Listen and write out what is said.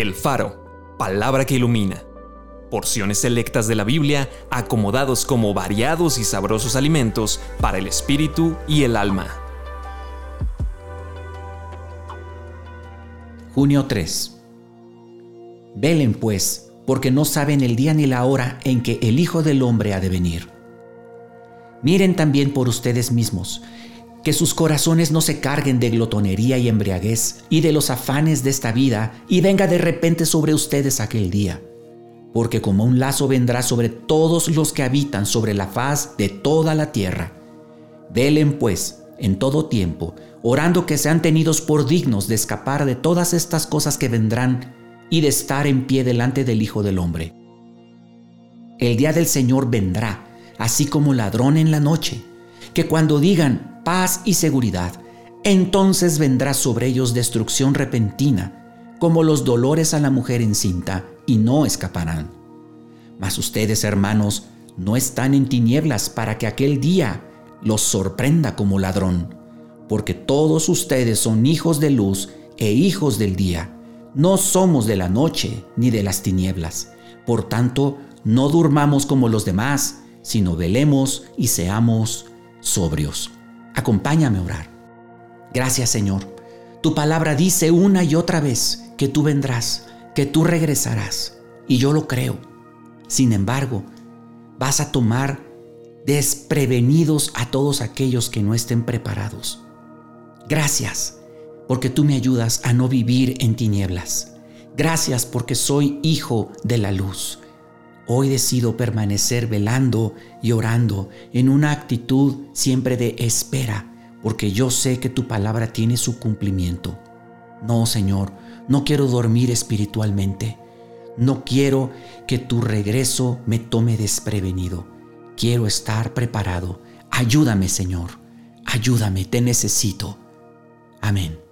El Faro, palabra que ilumina. Porciones selectas de la Biblia acomodados como variados y sabrosos alimentos para el espíritu y el alma. Junio 3. Velen pues, porque no saben el día ni la hora en que el Hijo del Hombre ha de venir. Miren también por ustedes mismos, que sus corazones no se carguen de glotonería y embriaguez y de los afanes de esta vida, y venga de repente sobre ustedes aquel día. Porque como un lazo vendrá sobre todos los que habitan sobre la faz de toda la tierra. Velen pues en todo tiempo, orando que sean tenidos por dignos de escapar de todas estas cosas que vendrán y de estar en pie delante del Hijo del Hombre. El día del Señor vendrá, así como ladrón en la noche, que cuando digan paz y seguridad, entonces vendrá sobre ellos destrucción repentina, como los dolores a la mujer encinta, y no escaparán. Mas ustedes, hermanos, no están en tinieblas para que aquel día los sorprenda como ladrón, porque todos ustedes son hijos de luz e hijos del día. No somos de la noche ni de las tinieblas. Por tanto, no durmamos como los demás, sino velemos y seamos sobrios. Acompáñame a orar. Gracias Señor. Tu palabra dice una y otra vez que tú vendrás, que tú regresarás. Y yo lo creo. Sin embargo, vas a tomar desprevenidos a todos aquellos que no estén preparados. Gracias porque tú me ayudas a no vivir en tinieblas. Gracias porque soy hijo de la luz. Hoy decido permanecer velando y orando en una actitud siempre de espera, porque yo sé que tu palabra tiene su cumplimiento. No, Señor, no quiero dormir espiritualmente. No quiero que tu regreso me tome desprevenido. Quiero estar preparado. Ayúdame, Señor. Ayúdame, te necesito. Amén.